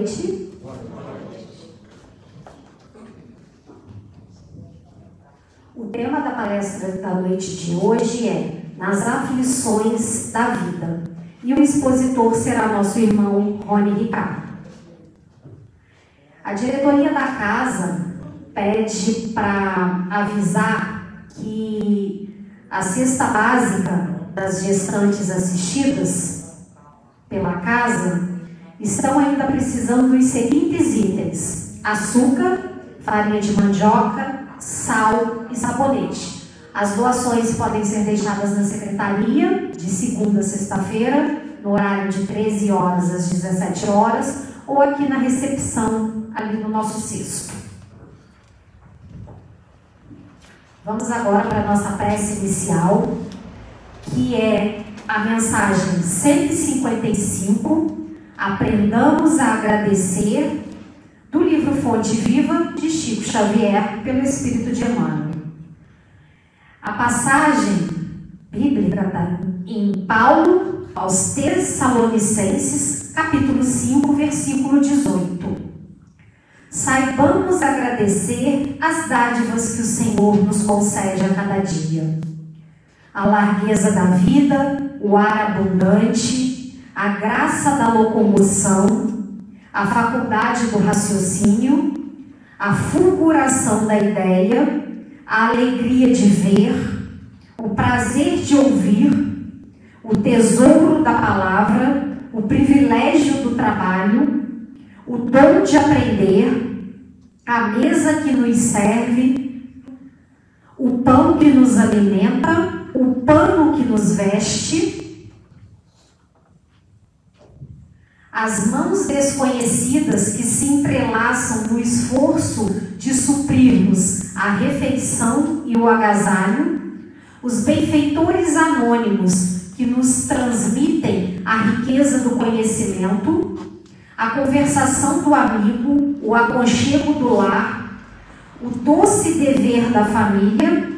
Noite. O tema da palestra da noite de hoje é Nas aflições da vida. E o expositor será nosso irmão Rony Ricardo. A diretoria da casa pede para avisar que a cesta básica das gestantes assistidas pela casa estão ainda precisando dos seguintes itens: açúcar, farinha de mandioca, sal e sabonete. As doações podem ser deixadas na secretaria de segunda a sexta-feira, no horário de 13 horas às 17 horas, ou aqui na recepção, ali no nosso cesto. Vamos agora para a nossa prece inicial, que é a mensagem 155 Aprendamos a agradecer, do livro Fonte Viva, de Chico Xavier, pelo Espírito de Emmanuel. A passagem bíblica está em Paulo aos Tessalonicenses, capítulo 5, versículo 18. Saibamos agradecer as dádivas que o Senhor nos concede a cada dia. A largueza da vida, o ar abundante, a graça da locomoção, a faculdade do raciocínio, a fulguração da ideia, a alegria de ver, o prazer de ouvir, o tesouro da palavra, o privilégio do trabalho, o dom de aprender, a mesa que nos serve, o pão que nos alimenta, o pano que nos veste, as mãos desconhecidas que se entrelaçam no esforço de suprirmos a refeição e o agasalho, os benfeitores anônimos que nos transmitem a riqueza do conhecimento, a conversação do amigo, o aconchego do lar, o doce dever da família,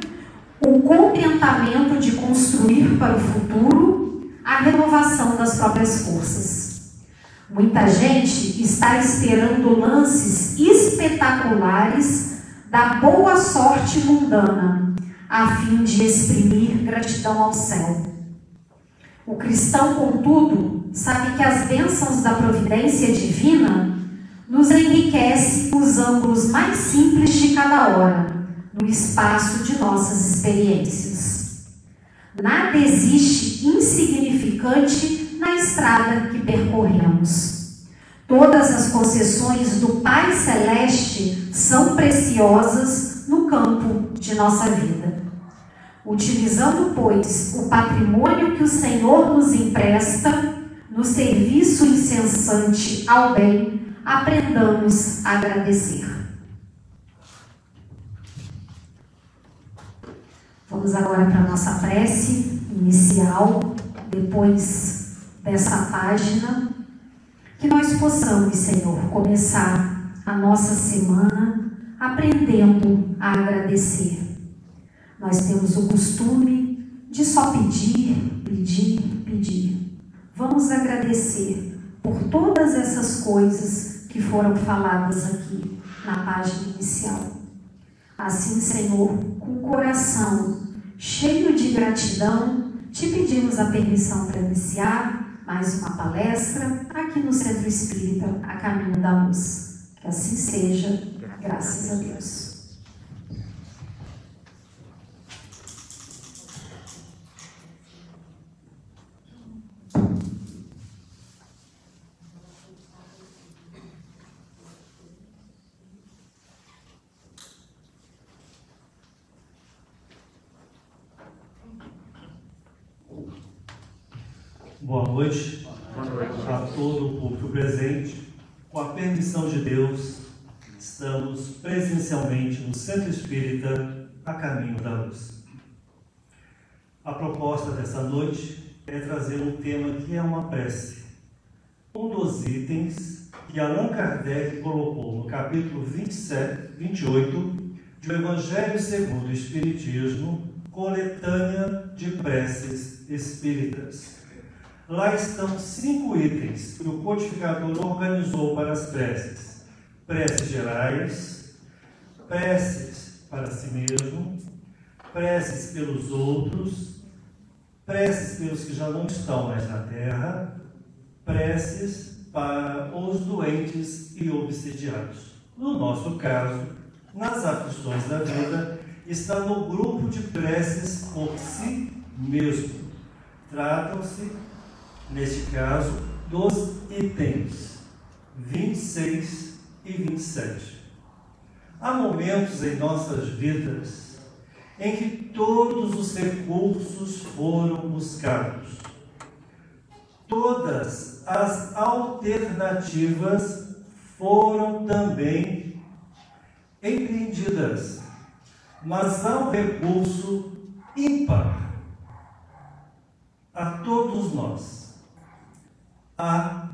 o contentamento de construir para o futuro, a renovação das próprias forças. Muita gente está esperando lances espetaculares da boa sorte mundana, a fim de exprimir gratidão ao céu. O cristão, contudo, sabe que as bênçãos da providência divina nos enriquece os ângulos mais simples de cada hora, no espaço de nossas experiências. Nada existe insignificante na estrada que percorremos. Todas as concessões do Pai Celeste são preciosas no campo de nossa vida. Utilizando, pois, o patrimônio que o Senhor nos empresta no serviço incessante ao bem, aprendamos a agradecer. Vamos agora para a nossa prece inicial, depois dessa página, que nós possamos, Senhor, começar a nossa semana aprendendo a agradecer. Nós temos o costume de só pedir, pedir, pedir. Vamos agradecer por todas essas coisas que foram faladas aqui na página inicial. Assim, Senhor, com o coração cheio de gratidão, te pedimos a permissão para iniciar mais uma palestra aqui no Centro Espírita A Caminho da Luz. Que assim seja, graças a Deus. Boa noite, a todo o público presente. Com a permissão de Deus, estamos presencialmente no Centro Espírita a caminho da luz. A proposta dessa noite é trazer um tema que é uma prece. Um dos itens que Allan Kardec colocou no capítulo 27, 28 do Evangelho segundo o Espiritismo, coletânea de preces espíritas Lá estão cinco itens que o codificador organizou para as preces: preces gerais, preces para si mesmo, preces pelos outros, preces pelos que já não estão mais na terra, preces para os doentes e obsidiados. No nosso caso, nas aflições da vida, está no grupo de preces por si mesmo. Tratam-se, neste caso, dos itens 26 e 27. Há momentos em nossas vidas em que todos os recursos foram buscados. Todas as alternativas foram também empreendidas, mas há um recurso ímpar a todos nós: a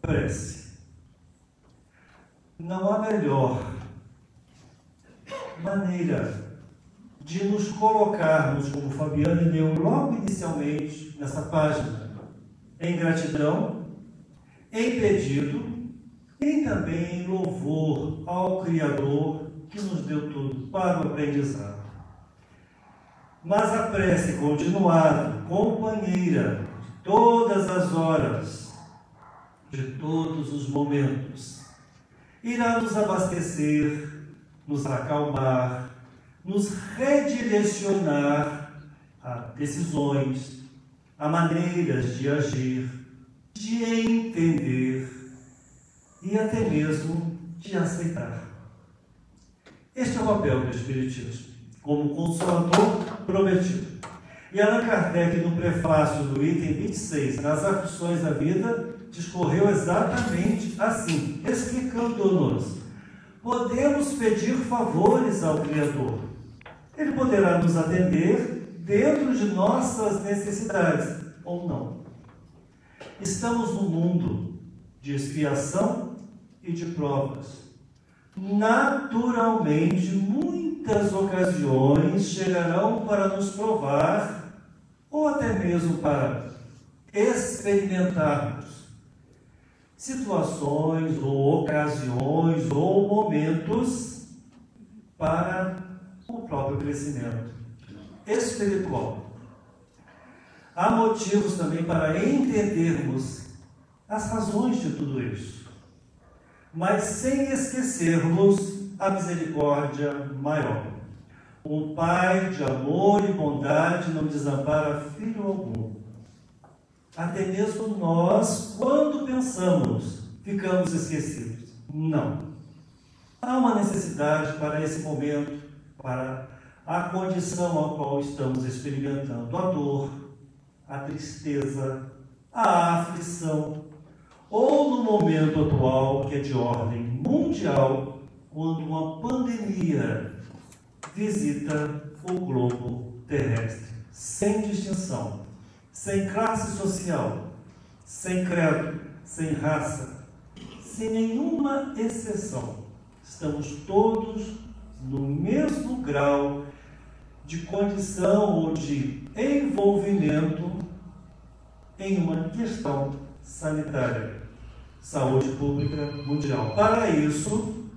prece. Não há melhor maneira de nos colocarmos, como Fabiana leu logo inicialmente nessa página, em gratidão, em pedido e também em louvor ao Criador que nos deu tudo para o aprendizado. Mas a prece continuada, companheira todas as horas, de todos os momentos, irá nos abastecer, nos acalmar, nos redirecionar a decisões, a maneiras de agir, de entender e até mesmo de aceitar. Este é o papel do Espiritismo, como consolador prometido. E Allan Kardec, no prefácio do item 26, nas aflições da vida, discorreu exatamente assim, explicando-nos: podemos pedir favores ao Criador. Ele poderá nos atender dentro de nossas necessidades ou não. Estamos num mundo de expiação e de provas. Naturalmente, muitas ocasiões chegarão para nos provar ou até mesmo para experimentarmos situações ou ocasiões ou momentos para o próprio crescimento espiritual. Há motivos também para entendermos as razões de tudo isso, mas sem esquecermos a misericórdia maior. Um Pai de amor e bondade não desampara filho algum. Até mesmo nós, quando pensamos, ficamos esquecidos. Não. Há uma necessidade para esse momento, para a condição a qual estamos experimentando a dor, a tristeza, a aflição, ou no momento atual, que é de ordem mundial, quando uma pandemia visita o globo terrestre, sem distinção, sem classe social, sem credo, sem raça, sem nenhuma exceção. Estamos todos no mesmo grau de condição ou de envolvimento em uma questão sanitária, saúde pública mundial. Para isso,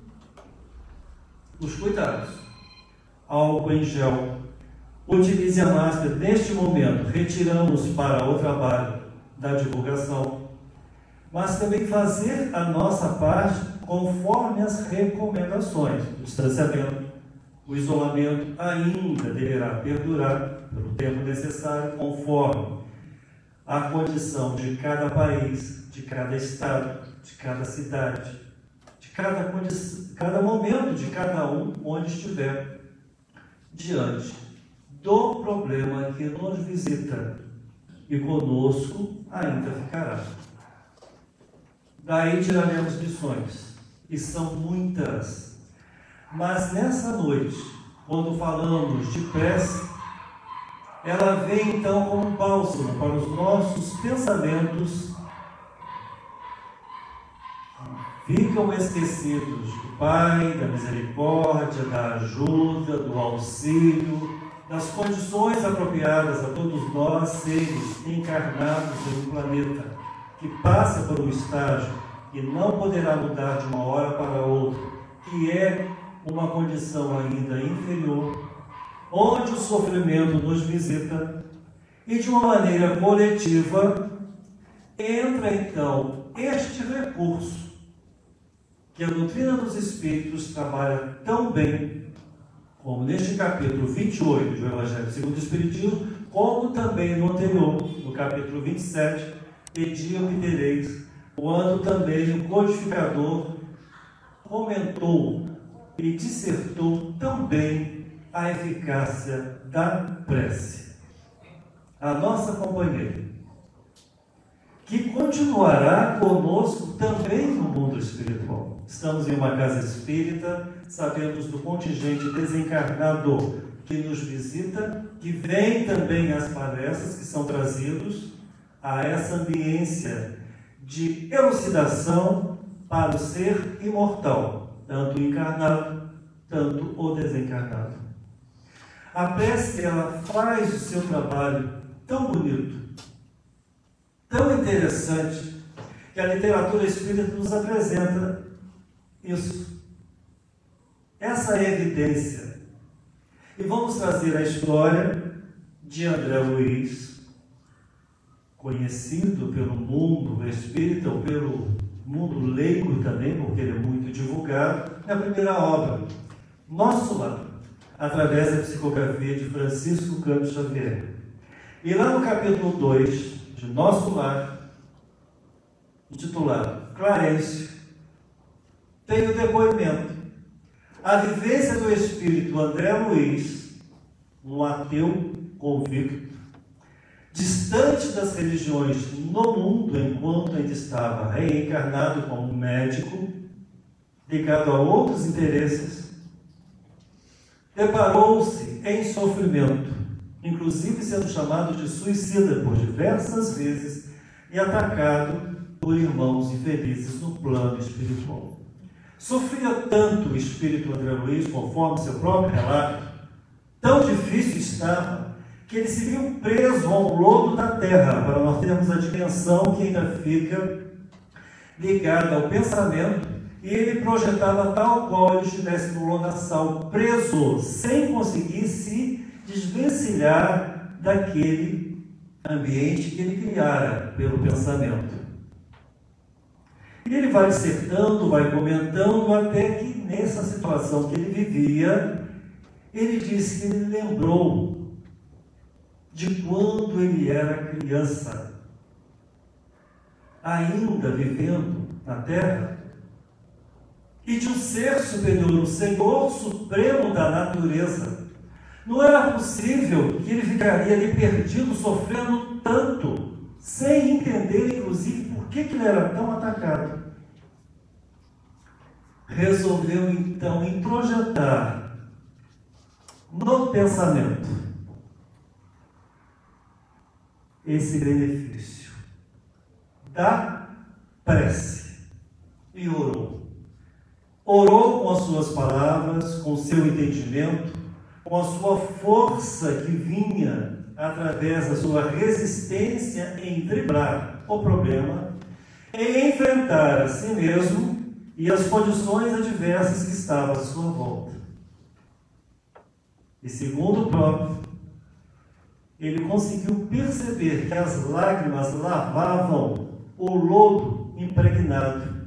os cuidados. Álcool em gel. Utilize a máscara neste momento. Retiramos para o trabalho da divulgação. Mas também fazer a nossa parte conforme as recomendações. O distanciamento, o isolamento ainda deverá perdurar pelo tempo necessário, conforme a condição de cada país, de cada estado, de cada cidade, de cada, cada momento de cada um onde estiver diante do problema que nos visita e conosco ainda ficará. Daí tiraremos lições, e são muitas. Mas nessa noite, quando falamos de prece, ela vem então como bálsamo para os nossos pensamentos. Ficam esquecidos do Pai, da misericórdia, da ajuda, do auxílio, das condições apropriadas a todos nós, seres encarnados em um planeta que passa por um estágio e não poderá mudar de uma hora para outra, que é uma condição ainda inferior, onde o sofrimento nos visita e de uma maneira coletiva entra então este recurso que a doutrina dos Espíritos trabalha tão bem como neste capítulo 28 do Evangelho segundo o Espiritismo, como também no anterior, no capítulo 27, Pedi obtereis, quando também o codificador comentou e dissertou também a eficácia da prece. A nossa companheira, que continuará conosco também no mundo espiritual. Estamos em uma casa espírita, sabemos do contingente desencarnado que nos visita, que vem também às palestras que são trazidos a essa ambiência de elucidação para o ser imortal, tanto encarnado, tanto o desencarnado. A prece, ela faz o seu trabalho tão bonito, tão interessante, que a literatura espírita nos apresenta isso. Essa evidência. E vamos trazer a história de André Luiz, conhecido pelo mundo espírita ou pelo mundo leigo também, porque ele é muito divulgado, na primeira obra, Nosso Lar, através da psicografia de Francisco Campos Xavier. E lá no capítulo 2 de Nosso Lar, intitulado Clarêncio, tem o depoimento. A vivência do espírito André Luiz, um ateu convicto, distante das religiões no mundo, enquanto ainda estava reencarnado como médico, ligado a outros interesses, deparou-se em sofrimento, inclusive sendo chamado de suicida por diversas vezes e atacado por irmãos infelizes no plano espiritual. Sofria tanto o espírito André Luiz, conforme seu próprio relato, tão difícil estava, que ele se viu preso ao lodo da terra, para nós termos a dimensão que ainda fica ligada ao pensamento, e ele projetava tal qual ele estivesse no lodaçal, preso, sem conseguir se desvencilhar daquele ambiente que ele criara pelo pensamento. E ele vai dissertando, vai comentando, até que nessa situação que ele vivia, ele disse que ele lembrou de quando ele era criança, ainda vivendo na terra, e de um ser superior, um Senhor supremo da natureza. Não era possível que ele ficaria ali perdido, sofrendo tanto, sem entender, inclusive, por que, que ele era tão atacado resolveu então introjetar no pensamento esse benefício da prece e orou. Orou com as suas palavras, com o seu entendimento, com a sua força que vinha através da sua resistência em driblar o problema, em enfrentar a si mesmo e as condições adversas que estavam à sua volta. E segundo o próprio, ele conseguiu perceber que as lágrimas lavavam o lodo impregnado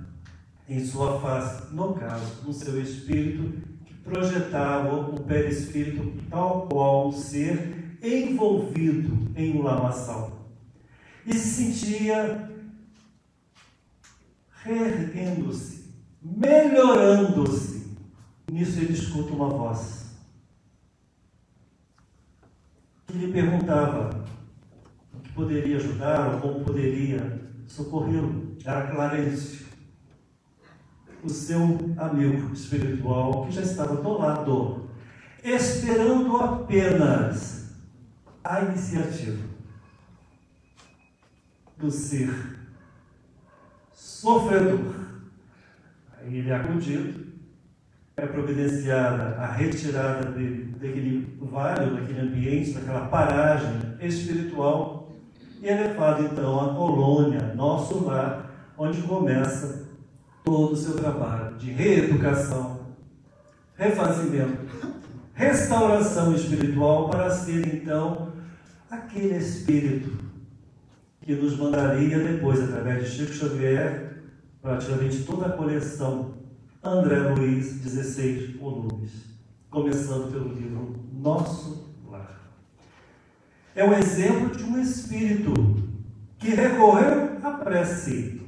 em sua face, no caso, no seu espírito, projetava o perispírito tal qual um ser envolvido em um lamaçal. E se sentia reerguendo-se melhorando-se. Nisso ele escuta uma voz que lhe perguntava o que poderia ajudar ou como poderia socorrê-lo. Era Clarêncio, o seu amigo espiritual que já estava do lado, esperando apenas a iniciativa do ser sofredor. Aí ele é acudido, é providenciada a retirada de, daquele vale, daquele ambiente, daquela paragem espiritual, e é levado então à colônia, nosso lar, onde começa todo o seu trabalho de reeducação, refazimento, restauração espiritual, para ser então aquele espírito que nos mandaria depois, através de Chico Xavier, praticamente toda a coleção André Luiz, 16 volumes, começando pelo livro Nosso Lar. É um exemplo de um espírito que recorreu à prece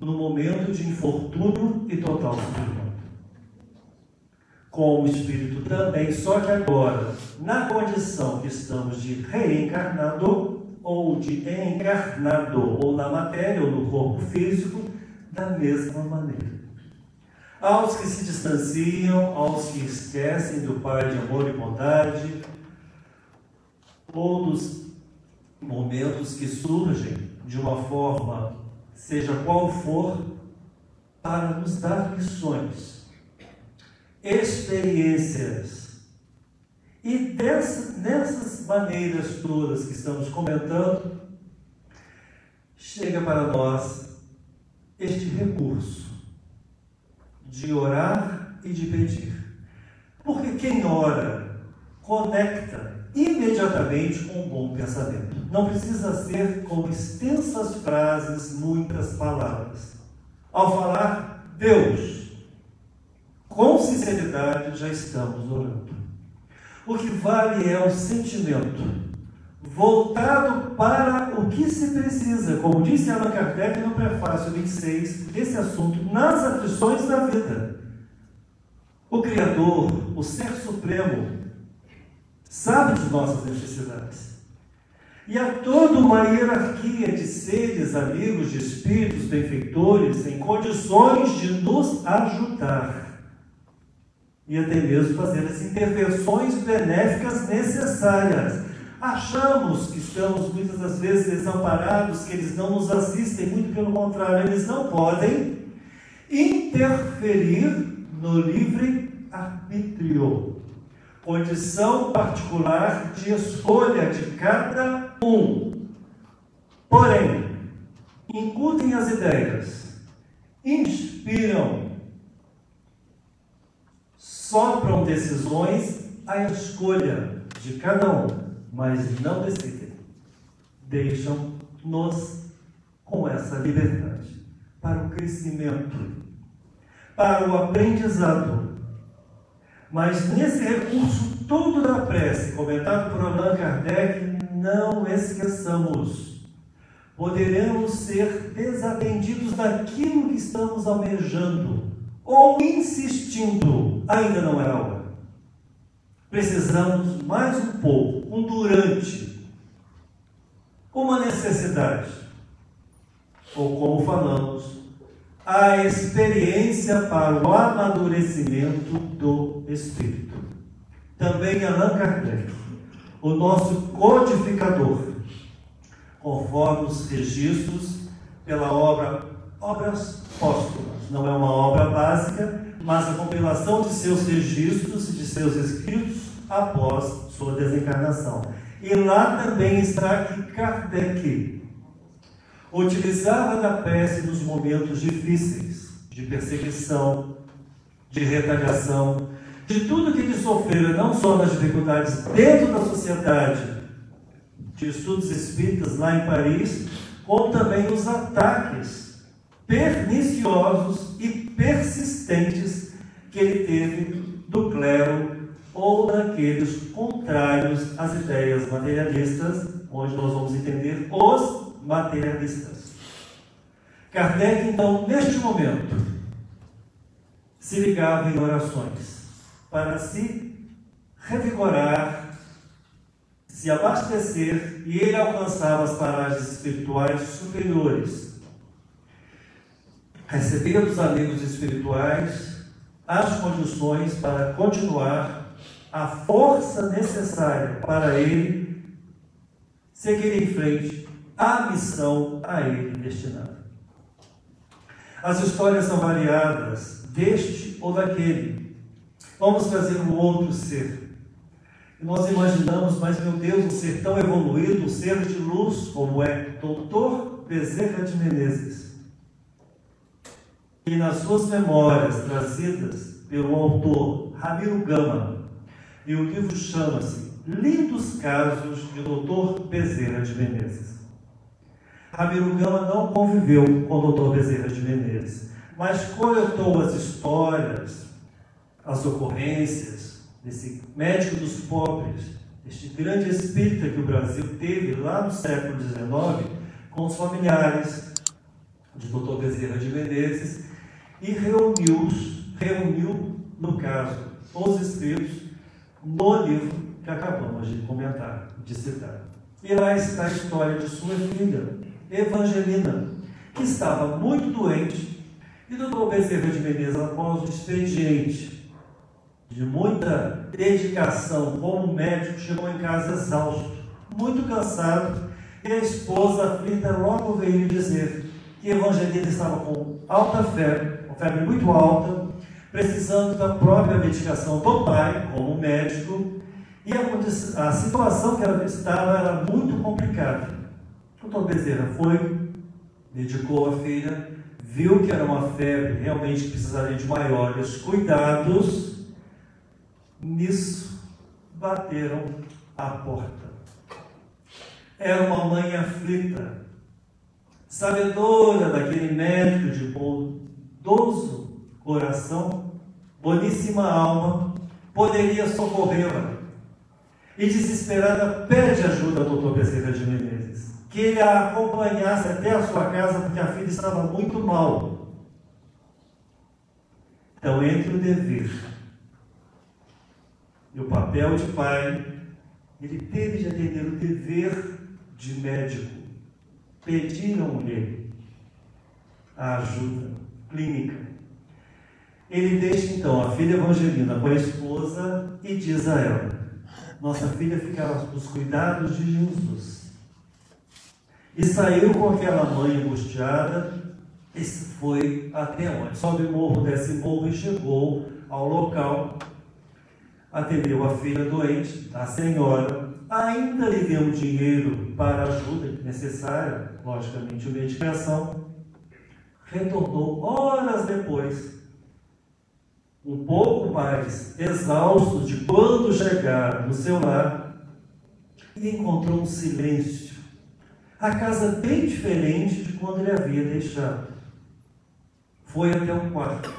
no momento de infortúnio e total sofrimento. Como espírito também, só que agora, na condição que estamos de reencarnado ou de encarnado, ou na matéria ou no corpo físico, da mesma maneira aos que se distanciam, aos que esquecem do Pai de amor e bondade, todos momentos que surgem de uma forma, seja qual for, para nos dar lições, experiências. E nessas maneiras todas que estamos comentando, chega para nós este recurso de orar e de pedir. Porque quem ora conecta imediatamente com um bom pensamento. Não precisa ser com extensas frases, muitas palavras. Ao falar Deus, com sinceridade já estamos orando. O que vale é o sentimento voltado para o que se precisa, como disse Allan Kardec no prefácio 26 desse assunto, nas aflições da vida. O Criador, o Ser Supremo, sabe de nossas necessidades. E há toda uma hierarquia de seres, amigos, de espíritos, benfeitores, em condições de nos ajudar. E até mesmo fazer as intervenções benéficas necessárias Achamos que estamos muitas das vezes desamparados, que eles não nos assistem, muito pelo contrário, eles não podem interferir no livre arbítrio, condição particular de escolha de cada um. Porém, incutem as ideias, inspiram, sopram decisões à escolha de cada um mas não decidem. Deixam-nos com essa liberdade para o crescimento, para o aprendizado. Mas nesse recurso todo da prece, comentado por Allan Kardec, não esqueçamos. Poderemos ser desatendidos daquilo que estamos almejando ou insistindo, ainda não é hora. Precisamos mais um pouco, um durante, uma necessidade, ou como falamos, a experiência para o amadurecimento do Espírito. Também Allan Kardec, o nosso codificador, conforme os registros pela obra Obras Póstumas. Não é uma obra básica, mas a compilação de seus registros e de seus escritos após sua desencarnação. E lá também está que Kardec utilizava da prece nos momentos difíceis, de perseguição, de retaliação, de tudo que ele sofreu, não só nas dificuldades dentro da sociedade de estudos espíritas lá em Paris, como também os ataques perniciosos e persistentes que ele teve do clero ou daqueles contrários às ideias materialistas, onde nós vamos entender os materialistas. Kardec, então, neste momento, se ligava em orações para se revigorar, se abastecer e ele alcançava as paragens espirituais superiores. Recebia dos amigos espirituais as condições para continuar a força necessária para ele seguir em frente à missão a ele destinada. As histórias são variadas, deste ou daquele, Vamos trazer um outro ser. Nós imaginamos, mas meu Deus, um ser tão evoluído, um ser de luz, como é Doutor Bezerra de Menezes. E nas suas memórias trazidas pelo autor Ramiro Gama, e o livro chama-se Lindos Casos de Doutor Bezerra de Menezes. Ramiro Gama não conviveu com o doutor Bezerra de Menezes, mas coletou as histórias, as ocorrências desse médico dos pobres, este grande espírita que o Brasil teve lá no século XIX, com os familiares de doutor Bezerra de Menezes, e reuniu, reuniu, no caso, os escritos no livro que acabamos de comentar, de citar. E lá está a história de sua filha, Evangelina, que estava muito doente, e doutor Bezerra de Menezes, após o expediente de muita dedicação como médico, chegou em casa exausto, muito cansado, e a esposa aflita logo veio dizer que Evangelina estava com alta febre, com febre muito alta, precisando da própria medicação do pai, como médico, e a, a situação que ela estava era muito complicada. Doutor Bezerra foi, medicou a filha, viu que era uma febre, realmente precisaria de maiores cuidados. Nisso, bateram a porta. Era uma mãe aflita, sabedora daquele médico de bondoso coração, boníssima alma, poderia socorrê-la. E desesperada pede ajuda ao doutor Bezerra de Menezes que ele a acompanhasse até a sua casa, porque a filha estava muito mal. Então, entre o dever e o papel de pai, ele teve de atender o dever de médico. Pediram-lhe a ajuda clínica. Ele deixa então a filha Evangelina com a esposa e diz a ela: Nossa filha ficará nos cuidados de Jesus e saiu com aquela mãe angustiada e foi até onde? Sobe morro, desce morro e chegou ao local. Atendeu a filha doente, a senhora, ainda lhe deu dinheiro para a ajuda necessária, logicamente, medicação. Retornou horas depois, um pouco mais exausto de quando chegaram no seu lar, e encontrou um silêncio a casa bem diferente de quando ele havia deixado. Foi até o quarto.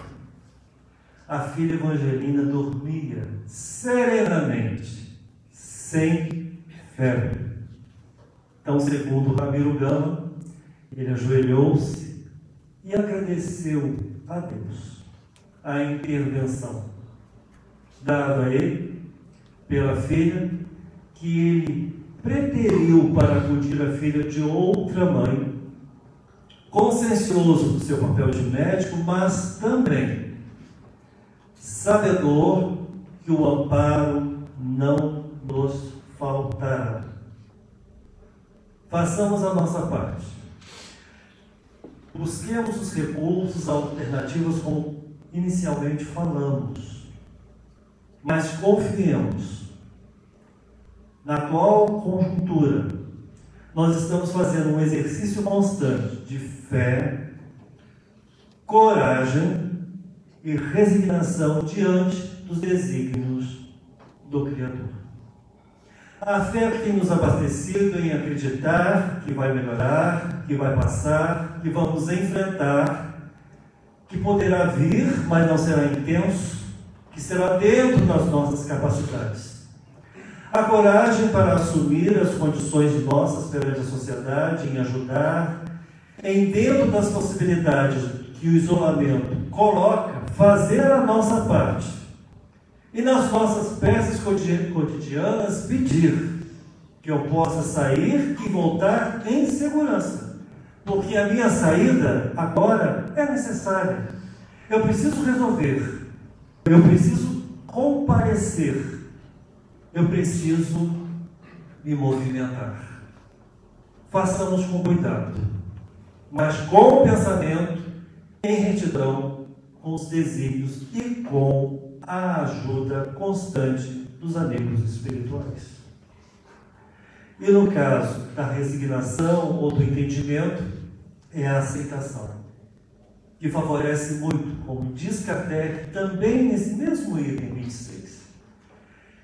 A filha Evangelina dormia serenamente, sem febre. Então, segundo Ramiro Gama, ele ajoelhou-se e agradeceu a Deus a intervenção dada a ele pela filha que ele preteriu para acudir a filha de outra mãe, consciencioso do seu papel de médico, mas também sabedor que o amparo não nos faltará. Façamos a nossa parte. Busquemos os recursos alternativos como inicialmente falamos, mas confiemos na atual conjuntura, nós estamos fazendo um exercício constante de fé, coragem e resignação diante dos desígnios do Criador. A fé que tem nos abastecido em acreditar que vai melhorar, que vai passar, que vamos enfrentar, que poderá vir, mas não será intenso, que será dentro das nossas capacidades a coragem para assumir as condições nossas perante a sociedade, em ajudar, em dentro das possibilidades que o isolamento coloca, fazer a nossa parte. E nas nossas peças cotidianas, pedir que eu possa sair e voltar em segurança. Porque a minha saída agora é necessária. Eu preciso resolver. Eu preciso comparecer eu preciso me movimentar. Façamos com cuidado, mas com o pensamento, em retidão, com os desígnios e com a ajuda constante dos amigos espirituais. E no caso da resignação ou do entendimento, é a aceitação, que favorece muito, como diz Kardec também nesse mesmo item 26.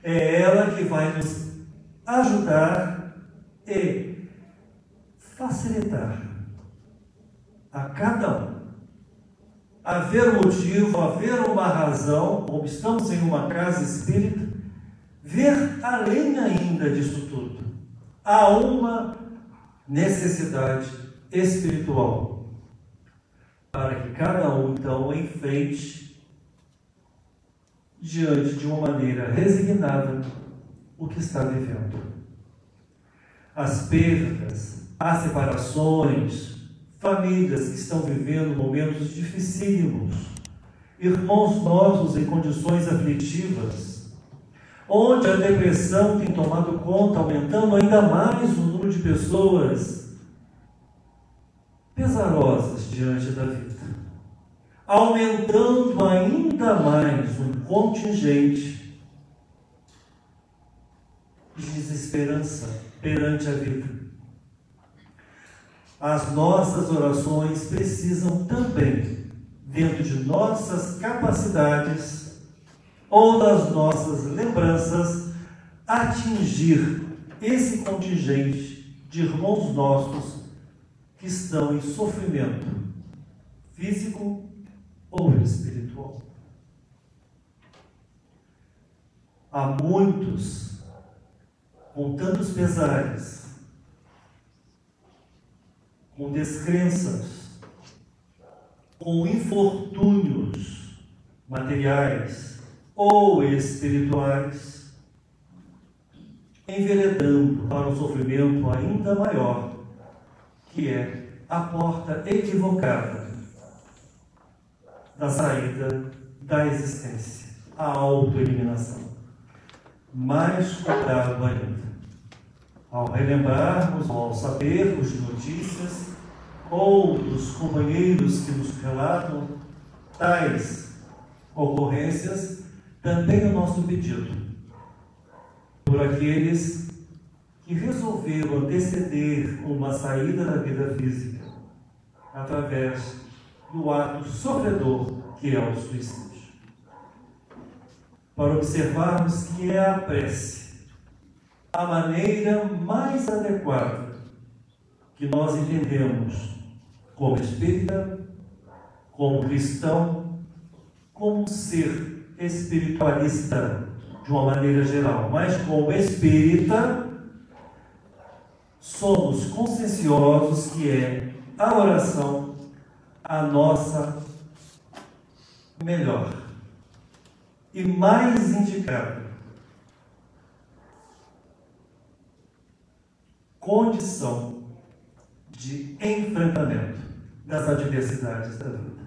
É ela que vai nos ajudar e facilitar a cada um haver motivo, haver uma razão, como estamos em uma casa espírita, ver além ainda disso tudo. Há uma necessidade espiritual para que cada um então enfrente diante de uma maneira resignada o que está vivendo. As perdas, as separações, famílias que estão vivendo momentos dificílimos, irmãos nossos em condições aflitivas, onde a depressão tem tomado conta, aumentando ainda mais o número de pessoas pesarosas diante da vida, aumentando ainda mais um contingente de desesperança perante a vida. As nossas orações precisam também, dentro de nossas capacidades ou das nossas lembranças, atingir esse contingente de irmãos nossos que estão em sofrimento físico ou espiritual. Há muitos, com tantos pesares, com descrenças, com infortúnios materiais ou espirituais, enveredando para um sofrimento ainda maior, que é a porta equivocada da saída da existência, a autoeliminação. Mais cuidado ainda ao relembrarmos ou ao sabermos de notícias ou dos companheiros que nos relatam tais ocorrências, também o nosso pedido por aqueles que resolveram anteceder uma saída da vida física através do ato sofredor que é o suicídio. Para observarmos que é a prece a maneira mais adequada que nós entendemos como espírita, como cristão, como ser espiritualista de uma maneira geral, mas como espírita, somos conscienciosos que é a oração a nossa melhor e mais indicada condição de enfrentamento das adversidades da vida.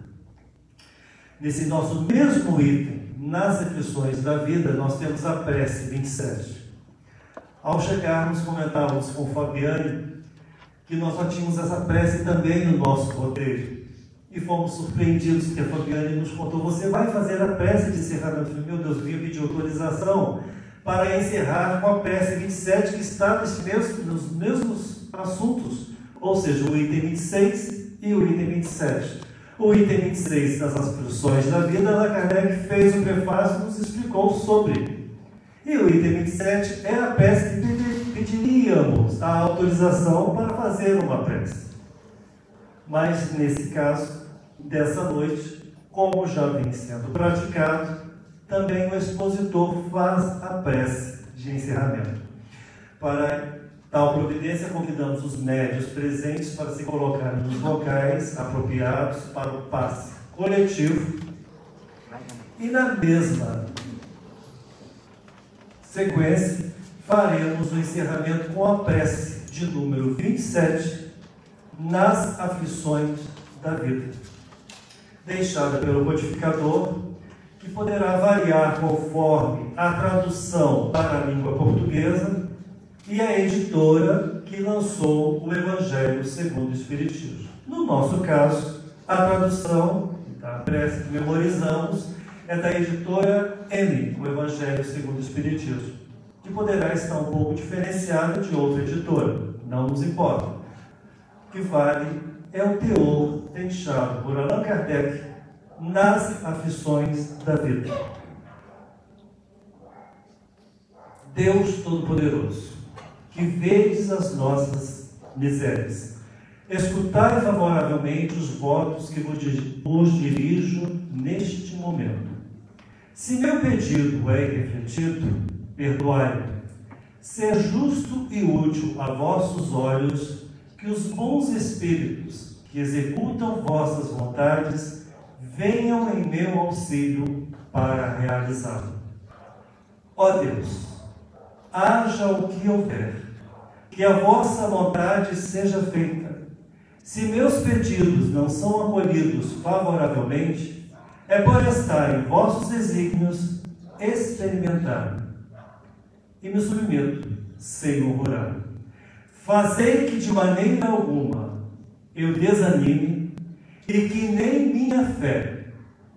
Nesse nosso mesmo item, nas reflexões da vida, nós temos a prece 27. Ao chegarmos, comentávamos com Fabiane que nós só tínhamos essa prece também no nosso roteiro. E fomos surpreendidos porque a Fabiane nos contou: você vai fazer a prece de encerramento? Meu Deus, vinha pedir autorização para encerrar com a prece 27, que está mesmo, nos mesmos assuntos, ou seja, o item 26 e o item 27. O item 26 das Aspirações da Vida, Allan Kardec fez o prefácio e nos explicou sobre. E o item 27 é a prece que pediríamos a autorização para fazer uma prece. Mas, nesse caso, dessa noite, como já vem sendo praticado, também o expositor faz a prece de encerramento. Para tal providência, convidamos os médios presentes para se colocarem nos locais apropriados para o passe coletivo e na mesma sequência faremos o encerramento com a prece de número 27 nas aflições da vida, deixada pelo codificador que poderá variar conforme a tradução para a língua portuguesa e a editora que lançou o Evangelho segundo o Espiritismo. No nosso caso, a tradução da prece que memorizamos é da editora M, o Evangelho segundo o Espiritismo, que poderá estar um pouco diferenciada de outra editora, não nos importa. Que vale é o teor deixado por Allan Kardec nas aflições da vida. Deus Todo-Poderoso, que vedes as nossas misérias, escutai favoravelmente os votos que vos dirijo neste momento. Se meu pedido é refletido, perdoai-me. Ser justo e útil a vossos olhos, que os bons espíritos que executam vossas vontades venham em meu auxílio para realizá-lo. Ó Deus, haja o que houver, que a vossa vontade seja feita. Se meus pedidos não são acolhidos favoravelmente, é por estar em vossos desígnios experimentar. E me submeto, sem murmurar. Fazei que de maneira alguma eu desanime e que nem minha fé,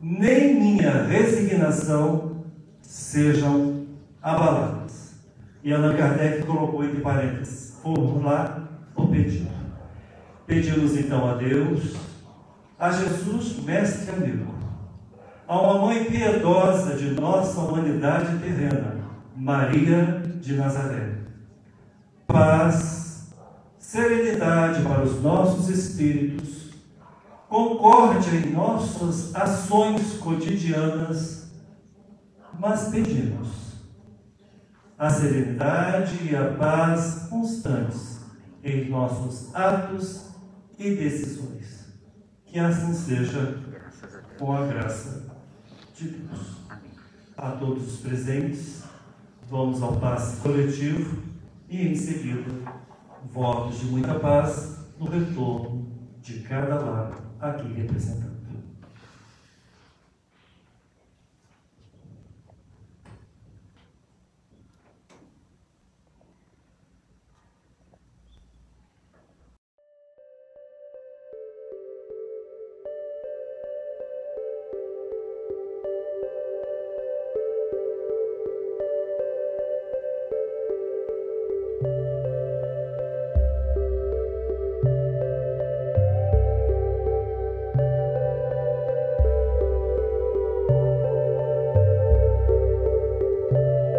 nem minha resignação sejam abaladas. E Allan Kardec colocou entre parênteses, formular o pedido. Pedimos então a Deus, a Jesus, mestre amigo, a uma mãe piedosa de nossa humanidade terrena, Maria de Nazaré. Paz, serenidade para os nossos espíritos, concórdia em nossas ações cotidianas, mas pedimos a serenidade e a paz constantes em nossos atos e decisões. Que assim seja, com a graça de Deus. A todos os presentes, vamos ao passe coletivo e, em seguida, votos de muita paz no retorno de cada lado aqui representado.